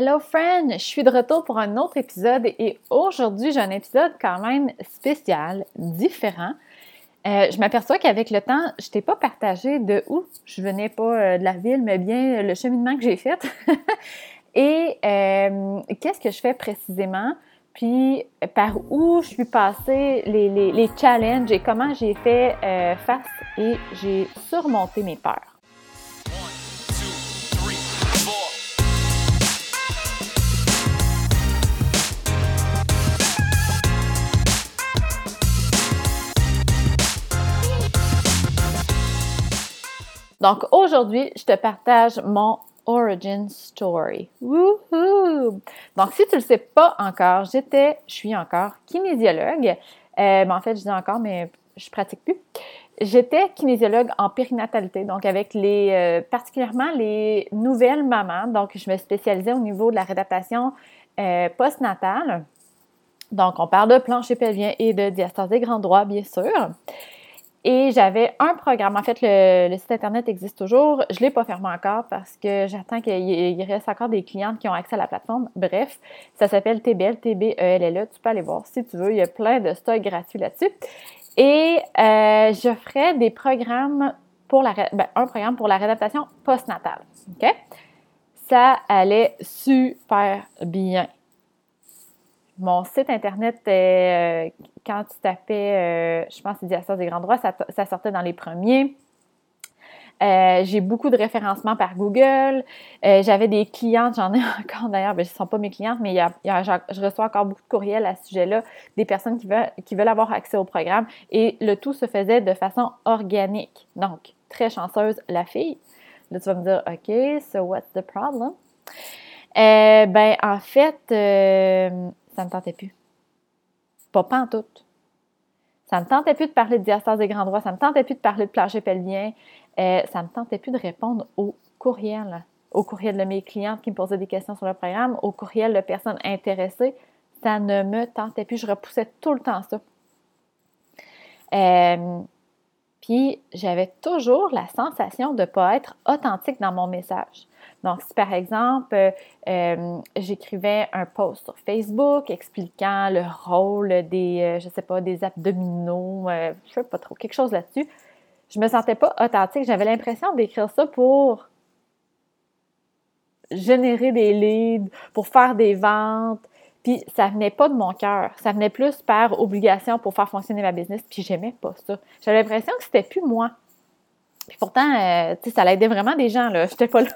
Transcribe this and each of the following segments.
Hello friend, je suis de retour pour un autre épisode et aujourd'hui j'ai un épisode quand même spécial, différent. Euh, je m'aperçois qu'avec le temps, je t'ai pas partagé de où je venais pas euh, de la ville, mais bien le cheminement que j'ai fait et euh, qu'est-ce que je fais précisément, puis par où je suis passée, les, les challenges et comment j'ai fait face et j'ai surmonté mes peurs. Donc aujourd'hui, je te partage mon origin story. Woohoo! Donc si tu le sais pas encore, j'étais, je suis encore kinésiologue. Euh, ben, en fait, je dis encore, mais je pratique plus. J'étais kinésiologue en périnatalité, donc avec les euh, particulièrement les nouvelles mamans. Donc, je me spécialisais au niveau de la réadaptation euh, postnatale. Donc, on parle de plancher pelvien et de diastase des grands droits, bien sûr. Et j'avais un programme. En fait, le, site Internet existe toujours. Je ne l'ai pas fermé encore parce que j'attends qu'il reste encore des clientes qui ont accès à la plateforme. Bref, ça s'appelle TBL, T-B-E-L-L-E. Tu peux aller voir si tu veux. Il y a plein de stocks gratuits là-dessus. Et euh, je ferai des programmes pour la, ben, un programme pour la réadaptation postnatale. OK? Ça allait super bien mon site internet, euh, quand tu tapais, euh, je pense, diastase des grands droits, ça, sortait dans les premiers. Euh, j'ai beaucoup de référencements par Google. J'avais des clientes, j'en ai encore d'ailleurs, ben, ce ne sont pas mes clientes, mais je reçois encore beaucoup de courriels à ce sujet-là, des personnes qui veulent, qui veulent avoir accès au programme. Et le tout se faisait de façon organique. Donc, très chanceuse, la fille. Là, tu vas me dire, OK, so what's the problem? ben, en fait, ça ne me tentait plus. Pas, pas en tout. Ça ne me tentait plus de parler de diastase des grands droits, ça ne me tentait plus de parler de plancher pelvien, euh, ça ne me tentait plus de répondre aux courriels, au courriel de mes clientes qui me posaient des questions sur le programme, au courriel de personnes intéressées. Ça ne me tentait plus, je repoussais tout le temps ça. Euh, puis j'avais toujours la sensation de ne pas être authentique dans mon message. Donc, si par exemple, euh, euh, j'écrivais un post sur Facebook expliquant le rôle des, euh, je sais pas, des abdominaux, je sais pas trop, quelque chose là-dessus, je me sentais pas authentique. J'avais l'impression d'écrire ça pour générer des leads, pour faire des ventes. Ça venait pas de mon cœur, ça venait plus par obligation pour faire fonctionner ma business. Puis j'aimais pas ça. J'avais l'impression que c'était plus moi. Puis pourtant, euh, tu sais, ça l'aidait vraiment des gens, là. J'étais pas là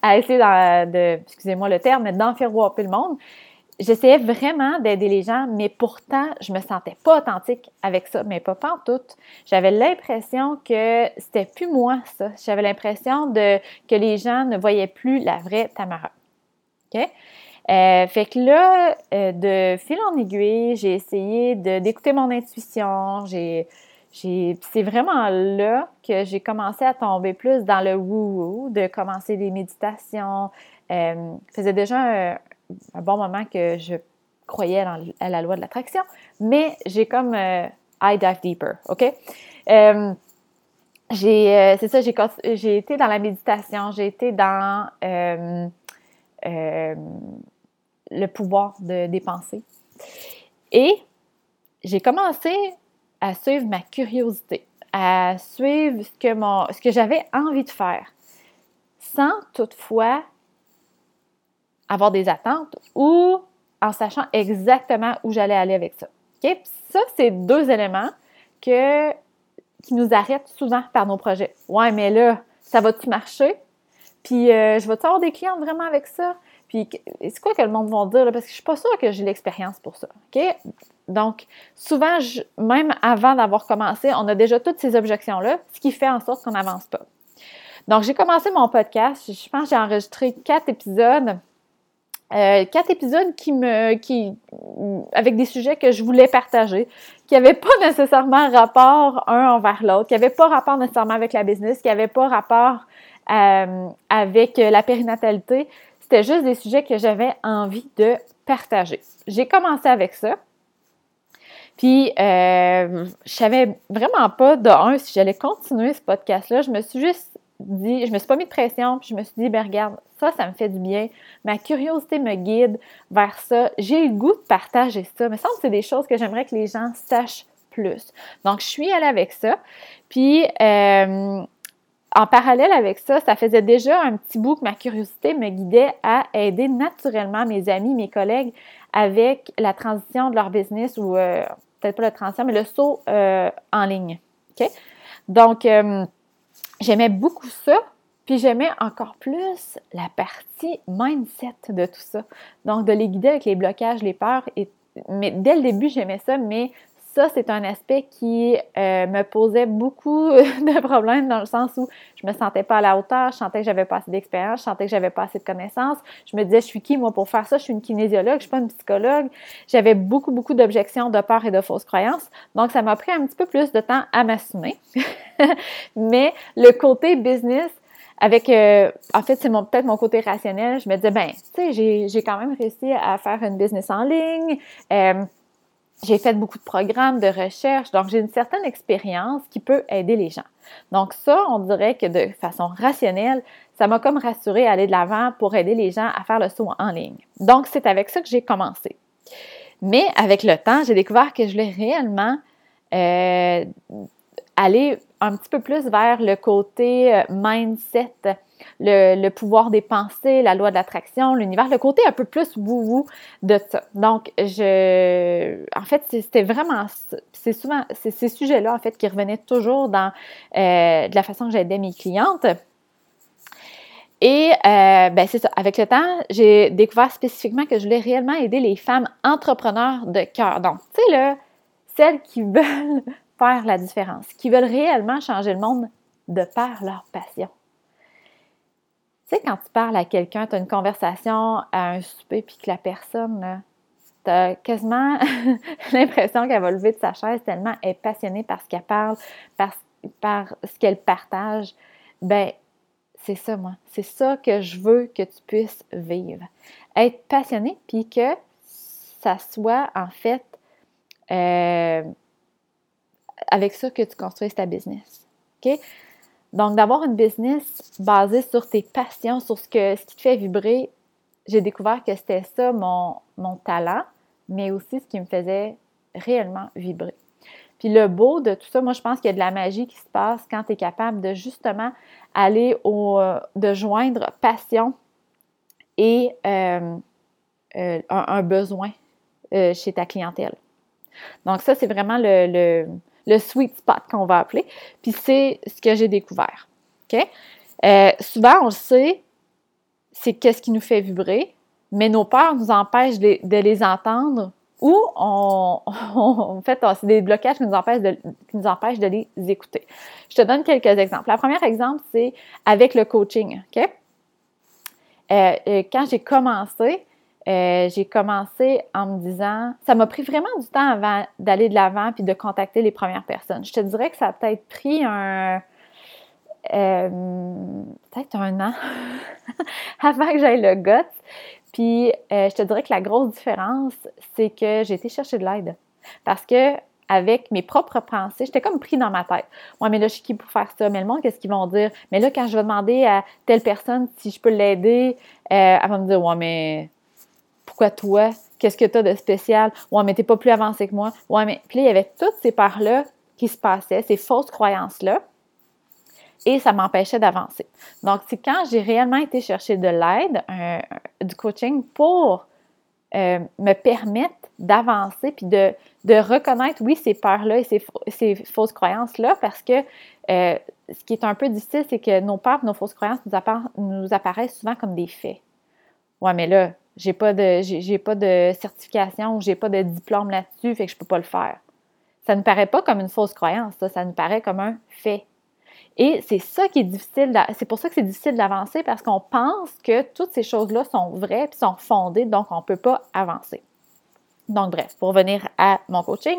à essayer de, excusez-moi le terme, mais d'enferroiper le monde. J'essayais vraiment d'aider les gens, mais pourtant, je me sentais pas authentique avec ça, mais pas, pas en tout. J'avais l'impression que c'était plus moi, ça. J'avais l'impression de que les gens ne voyaient plus la vraie Tamara. OK? Euh, fait que là, euh, de fil en aiguille, j'ai essayé d'écouter mon intuition, j'ai c'est vraiment là que j'ai commencé à tomber plus dans le woo-woo, de commencer des méditations. Euh, faisait déjà un, bon moment que je croyais à la loi de l'attraction, mais j'ai comme euh, I dive deeper, OK? Euh, j'ai, c'est ça, j'ai, j'ai été dans la méditation, j'ai été dans le pouvoir de, des pensées. Et j'ai commencé à suivre ma curiosité, à suivre ce que, j'avais envie de faire, sans toutefois avoir des attentes ou en sachant exactement où j'allais aller avec ça. Ça, c'est deux éléments que, qui nous arrêtent souvent par nos projets. Ouais, mais là, ça va-tu marcher? Puis, euh, je vais-tu avoir des clients vraiment avec ça? Puis, c'est quoi que le monde va dire? Parce que je suis pas sûre que j'ai l'expérience pour ça. OK? Donc, souvent, même avant d'avoir commencé, on a déjà toutes ces objections-là, ce qui fait en sorte qu'on n'avance pas. Donc, j'ai commencé mon podcast. Je pense que j'ai enregistré quatre épisodes. Euh, quatre épisodes qui me, qui, avec des sujets que je voulais partager, qui n'avaient pas nécessairement rapport un envers l'autre, qui n'avaient pas rapport nécessairement avec la business, qui n'avaient pas rapport euh, avec la périnatalité. C'était juste des sujets que j'avais envie de partager. J'ai commencé avec ça. Puis, euh, je savais vraiment pas, de un, si j'allais continuer ce podcast-là. Je me suis juste dit, je me suis pas mis de pression, puis je me suis dit, ben regarde, ça, ça me fait du bien. Ma curiosité me guide vers ça. J'ai le goût de partager ça. Mais ça, c'est des choses que j'aimerais que les gens sachent plus. Donc, je suis allée avec ça. Puis, euh, en parallèle avec ça, ça faisait déjà un petit bout que ma curiosité me guidait à aider naturellement mes amis, mes collègues avec la transition de leur business ou euh, peut-être pas la transition, mais le saut euh, en ligne. OK? Donc, euh, j'aimais beaucoup ça. Puis j'aimais encore plus la partie mindset de tout ça. Donc, de les guider avec les blocages, les peurs. Mais dès le début, j'aimais ça, mais ça, c'est un aspect qui euh, me posait beaucoup de problèmes dans le sens où je me sentais pas à la hauteur, je sentais que j'avais pas assez d'expérience, je sentais que j'avais pas assez de connaissances. Je me disais, je suis qui, moi, pour faire ça? Je suis une kinésiologue, je suis pas une psychologue. J'avais beaucoup, beaucoup d'objections, de peur et de fausses croyances. Donc, ça m'a pris un petit peu plus de temps à m'assumer. Mais le côté business, avec, euh, en fait, c'est peut-être mon côté rationnel. Je me disais, ben, tu sais, j'ai, quand même réussi à faire une business en ligne. Euh, j'ai fait beaucoup de programmes de recherche, donc j'ai une certaine expérience qui peut aider les gens. Donc ça, on dirait que de façon rationnelle, ça m'a comme rassuré à aller de l'avant pour aider les gens à faire le saut en ligne. Donc c'est avec ça que j'ai commencé. Mais avec le temps, j'ai découvert que je voulais réellement euh, aller un petit peu plus vers le côté euh, mindset, le, pouvoir des pensées, la loi de l'attraction, l'univers, le côté un peu plus wou-wou de ça. Donc, je, en fait, c'était vraiment, c'est souvent, ces sujets-là, en fait, qui revenaient toujours dans euh, de la façon que j'aidais mes clientes. Et euh, ben c'est ça. Avec le temps, j'ai découvert spécifiquement que je voulais réellement aider les femmes entrepreneurs de cœur. Donc, tu sais, celles qui veulent la différence, qui veulent réellement changer le monde de par leur passion. Tu sais, quand tu parles à quelqu'un, tu as une conversation à un souper, puis que la personne, tu as quasiment l'impression qu'elle va lever de sa chaise tellement elle est passionnée par ce qu'elle parle, par, par ce qu'elle partage. Ben, c'est ça, moi. C'est ça que je veux que tu puisses vivre. Être passionné, puis que ça soit en fait euh, avec ça que tu construis ta business. OK? Donc, d'avoir une business basée sur tes passions, sur ce, que, ce qui te fait vibrer, j'ai découvert que c'était ça mon, mon talent, mais aussi ce qui me faisait réellement vibrer. Puis le beau de tout ça, moi, je pense qu'il y a de la magie qui se passe quand tu es capable de justement aller au, euh, de joindre passion et euh, euh, un, besoin chez ta clientèle. Donc ça, c'est vraiment le, le sweet spot qu'on va appeler. Puis c'est ce que j'ai découvert. OK? Euh, souvent, on le sait, c'est qu'est-ce qui nous fait vibrer, mais nos peurs nous empêchent de, les entendre ou on, en fait, c'est des blocages qui nous, empêchent de, qui nous empêchent de les écouter. Je te donne quelques exemples. Le premier exemple, c'est avec le coaching. OK? Euh, euh, quand j'ai commencé, euh, j'ai commencé en me disant, ça m'a pris vraiment du temps avant d'aller de l'avant puis de contacter les premières personnes. Je te dirais que ça a peut-être pris un, euh, peut-être un an avant que j'aille le GOT. Puis euh, je te dirais que la grosse différence, c'est que j'ai été chercher de l'aide. Parce que avec mes propres pensées, j'étais comme pris dans ma tête. Ouais, mais là, je suis qui pour faire ça? Mais le monde, qu'est-ce qu'ils vont dire? Mais là, quand je vais demander à telle personne si je peux l'aider, elle va me dire, ouais, mais pourquoi toi? Qu'est-ce que tu as de spécial? Ouais, mais t'es pas plus avancé que moi. Ouais, mais puis il y avait toutes ces parts-là qui se passaient, ces fausses croyances-là, et ça m'empêchait d'avancer. Donc, c'est quand j'ai réellement été chercher de l'aide, du coaching pour euh, me permettre d'avancer puis de, de, reconnaître, oui, ces peurs-là et ces, ces fausses croyances-là, parce que euh, ce qui est un peu difficile, c'est que nos peurs, nos fausses croyances nous, nous apparaissent souvent comme des faits. Ouais, mais là, j'ai pas de j'ai pas de certification ou j'ai pas de diplôme là-dessus, fait que je peux pas le faire. Ça ne paraît pas comme une fausse croyance, ça, ça nous paraît comme un fait. Et c'est ça qui est difficile, c'est pour ça que c'est difficile d'avancer parce qu'on pense que toutes ces choses-là sont vraies et sont fondées, donc on ne peut pas avancer. Donc, bref, pour revenir à mon coaching,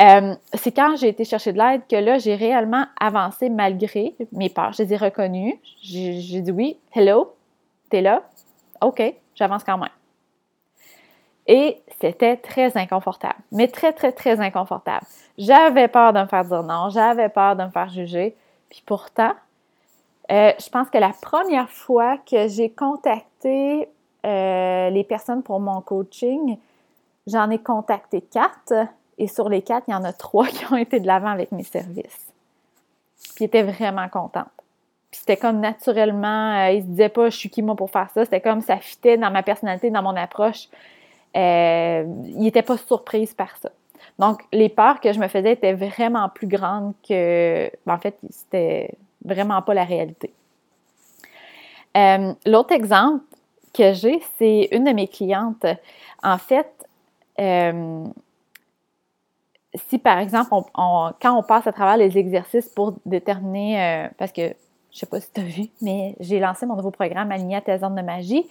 euh, c'est quand j'ai été chercher de l'aide que là, j'ai réellement avancé malgré mes peurs. Je les ai reconnues. J'ai dit oui, hello, t'es là, OK, j'avance quand même. Et c'était très inconfortable, mais très, très, très inconfortable. J'avais peur de me faire dire non, j'avais peur de me faire juger. Puis pourtant, Euh, je pense que la première fois que j'ai contacté euh, les personnes pour mon coaching, j'en ai contacté quatre et sur les quatre, il y en a trois qui ont été de l'avant avec mes services. Puis étaient vraiment contentes. Puis c'était comme naturellement, euh, ils se disaient pas je suis qui moi pour faire ça. C'était comme ça fitait dans ma personnalité, dans mon approche. Euh, ils n'étaient pas surprises par ça. Donc, les peurs que je me faisais étaient vraiment plus grandes que. Ben, en fait, c'était vraiment pas la réalité. Euh, l'autre exemple que j'ai, c'est une de mes clientes. En fait, si par exemple, quand on passe à travers les exercices pour déterminer, parce que je sais pas si tu as vu, mais j'ai lancé mon nouveau programme Aligné à tes de magie.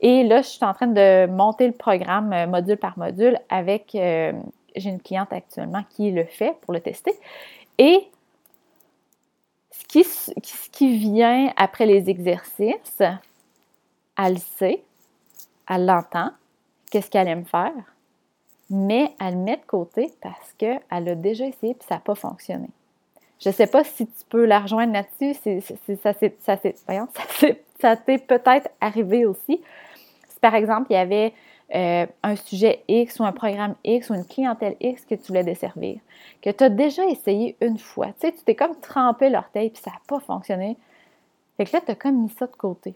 Et là, je suis en train de monter le programme module par module avec, j'ai une cliente actuellement qui le fait pour le tester. Et ce qui, vient après les exercices, elle sait, elle l'entend, qu'est-ce qu'elle aime faire, mais elle le met de côté parce qu'elle a déjà essayé et ça n'a pas fonctionné. Je ne sais pas si tu peux la rejoindre là-dessus, ça, ça t'est peut-être arrivé aussi. Si par exemple, il y avait euh, un sujet X ou un programme X ou une clientèle X que tu voulais desservir, que tu as déjà essayé une fois. Tu sais, tu t'es comme trempé l'orteil puis ça n'a pas fonctionné. Fait que là, tu as comme mis ça de côté.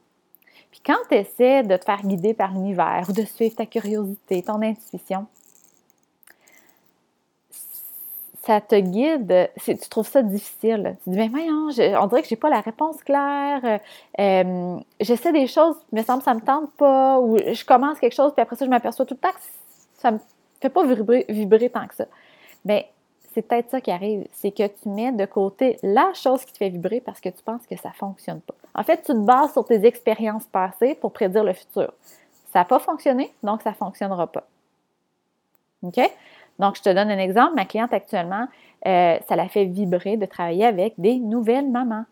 Puis quand tu essaies de te faire guider par l'univers ou de suivre ta curiosité, ton intuition, ça te guide, tu trouves ça difficile? Tu dis, mais voyons, on dirait que j'ai pas la réponse claire. Euh, j'essaie des choses, mais me ça me tente pas. Ou je commence quelque chose, puis après ça, je m'aperçois tout le temps que ça me fait pas vibrer, tant que ça. Mais c'est peut-être ça qui arrive. C'est que tu mets de côté la chose qui te fait vibrer parce que tu penses que ça fonctionne pas. En fait, tu te bases sur tes expériences passées pour prédire le futur. Ça n'a pas fonctionné, donc ça ne fonctionnera pas. OK? Donc, je te donne un exemple. Ma cliente actuellement, euh, ça la fait vibrer de travailler avec des nouvelles mamans.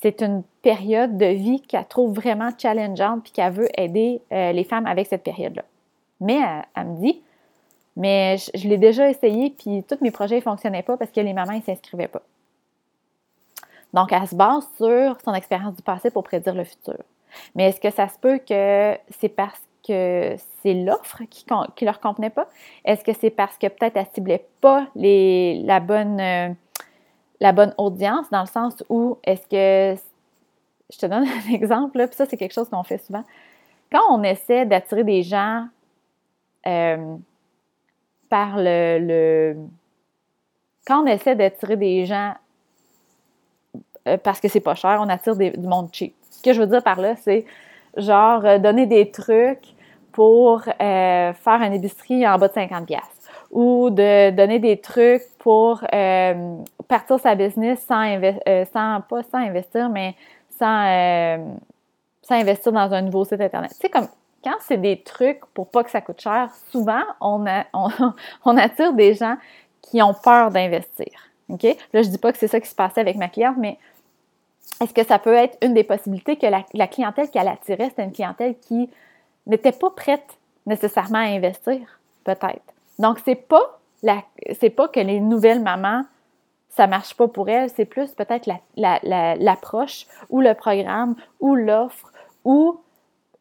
C'est une période de vie qu'elle trouve vraiment challengeante puis qu'elle veut aider euh, les femmes avec cette période-là. Mais elle, me dit, mais je, l'ai déjà essayé puis tous mes projets ne fonctionnaient pas parce que les mamans ne s'inscrivaient pas. Donc, elle se base sur son expérience du passé pour prédire le futur. Mais est-ce que ça se peut que c'est parce que c'est l'offre qui ne leur convenait pas? Est-ce que c'est parce que peut-être elle ne ciblait pas la, bonne, euh, la bonne audience, dans le sens où est-ce que, je te donne un exemple, puis ça c'est quelque chose qu'on fait souvent, quand on essaie d'attirer des gens euh, par le, Quand on essaie d'attirer des gens euh, parce que c'est pas cher, on attire du monde cheap. Ce que je veux dire par là, c'est genre donner des trucs pour euh, faire une épicerie en bas de 50 pièces ou de donner des trucs pour euh, partir sa business sans, sans pas sans investir mais sans, sans investir dans un nouveau site internet. Sais comme quand c'est des trucs pour pas que ça coûte cher, souvent on, on, on attire des gens qui ont peur d'investir. OK? Là, je dis pas que c'est ça qui se passait avec ma cliente, mais est-ce que ça peut être une des possibilités que la, clientèle qu'elle attirait, c'était une clientèle qui n'était pas prête nécessairement à investir? Peut-être. Donc, c'est pas c'est pas que les nouvelles mamans, ça marche pas pour elles, c'est plus peut-être l'approche ou le programme ou l'offre ou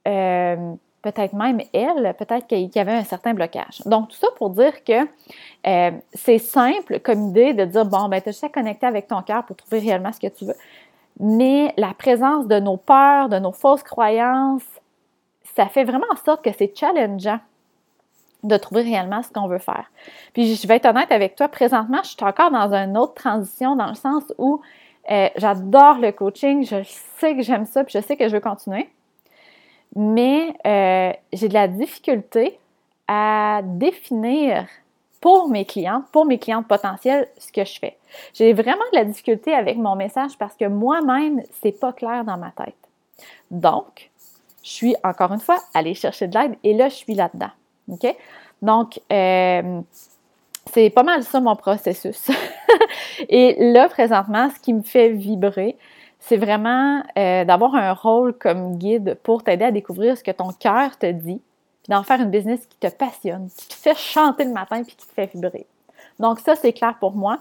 euh, peut-être même elle, peut-être qu'il y avait un certain blocage. Donc, tout ça pour dire que euh, c'est simple comme idée de dire, bon, ben, tu as juste à connecter avec ton cœur pour trouver réellement ce que tu veux mais la présence de nos peurs, de nos fausses croyances, ça fait vraiment en sorte que c'est challengeant de trouver réellement ce qu'on veut faire. Puis je vais être honnête avec toi, présentement, je suis encore dans une autre transition dans le sens où euh, j'adore le coaching, je sais que j'aime ça, puis je sais que je veux continuer, mais euh, j'ai de la difficulté à définir pour mes clientes, pour mes clientes potentielles, ce que je fais. J'ai vraiment de la difficulté avec mon message parce que moi-même, c'est pas clair dans ma tête. Donc, je suis encore une fois allée chercher de l'aide et là, je suis là-dedans. Donc, euh, c'est pas mal ça mon processus. et là, présentement, ce qui me fait vibrer, c'est vraiment euh, d'avoir un rôle comme guide pour t'aider à découvrir ce que ton cœur te dit, puis d'en faire une business qui te passionne, qui te fait chanter le matin puis qui te fait vibrer. Donc ça, c'est clair pour moi.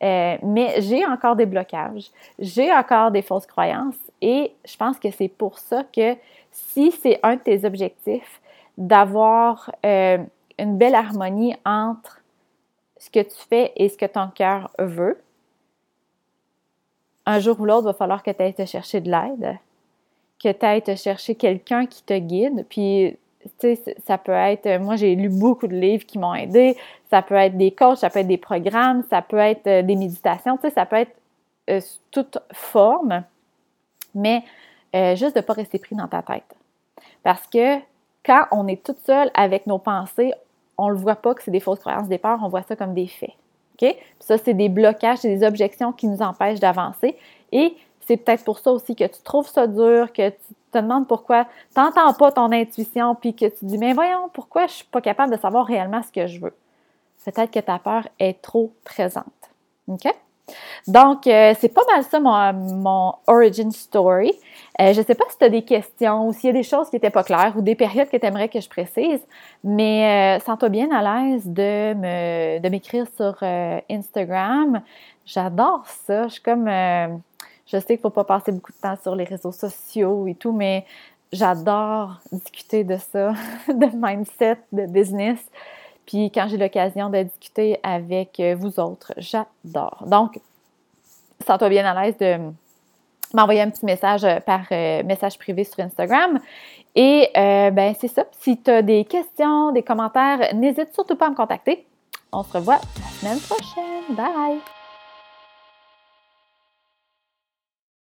Mais j'ai encore des blocages, j'ai encore des fausses croyances et je pense que c'est pour ça que si c'est un de tes objectifs d'avoir une belle harmonie entre ce que tu fais et ce que ton cœur veut, un jour ou l'autre, il va falloir que tu ailles te chercher de l'aide, que tu ailles te chercher quelqu'un qui te guide. Puis, ça peut être, moi j'ai lu beaucoup de livres qui m'ont aidé, ça peut être des coachs, ça peut être des programmes, ça peut être euh, des méditations, ça peut être euh, toute forme, mais euh, juste de ne pas rester pris dans ta tête. Parce que quand on est toute seule avec nos pensées, on ne le voit pas que c'est des fausses croyances départ, on voit ça comme des faits. OK? ça, c'est des blocages, c'est des objections qui nous empêchent d'avancer. Et c'est peut-être pour ça aussi que tu trouves ça dur, que tu te demandes pourquoi tu n'entends pas ton intuition, puis que tu dis, mais voyons, pourquoi je ne suis pas capable de savoir réellement ce que je veux? Peut-être que ta peur est trop présente. OK? Donc, euh, c'est pas mal ça mon, origin story. Euh, je ne sais pas si tu as des questions ou s'il y a des choses qui n'étaient pas claires ou des périodes que tu aimerais que je précise, mais euh, sens-toi bien à l'aise de, me, de m'écrire sur Instagram. J'adore ça. Je suis comme. Je sais qu'il ne faut pas passer beaucoup de temps sur les réseaux sociaux et tout, mais j'adore discuter de ça, de mindset, de business. Puis quand j'ai l'occasion de discuter avec euh, vous autres, j'adore. Donc, sens-toi bien à l'aise de m'envoyer un petit message euh, par euh, message privé sur Instagram. Et ben c'est ça. Si tu as des questions, des commentaires, n'hésite surtout pas à me contacter. On se revoit la semaine prochaine. Bye!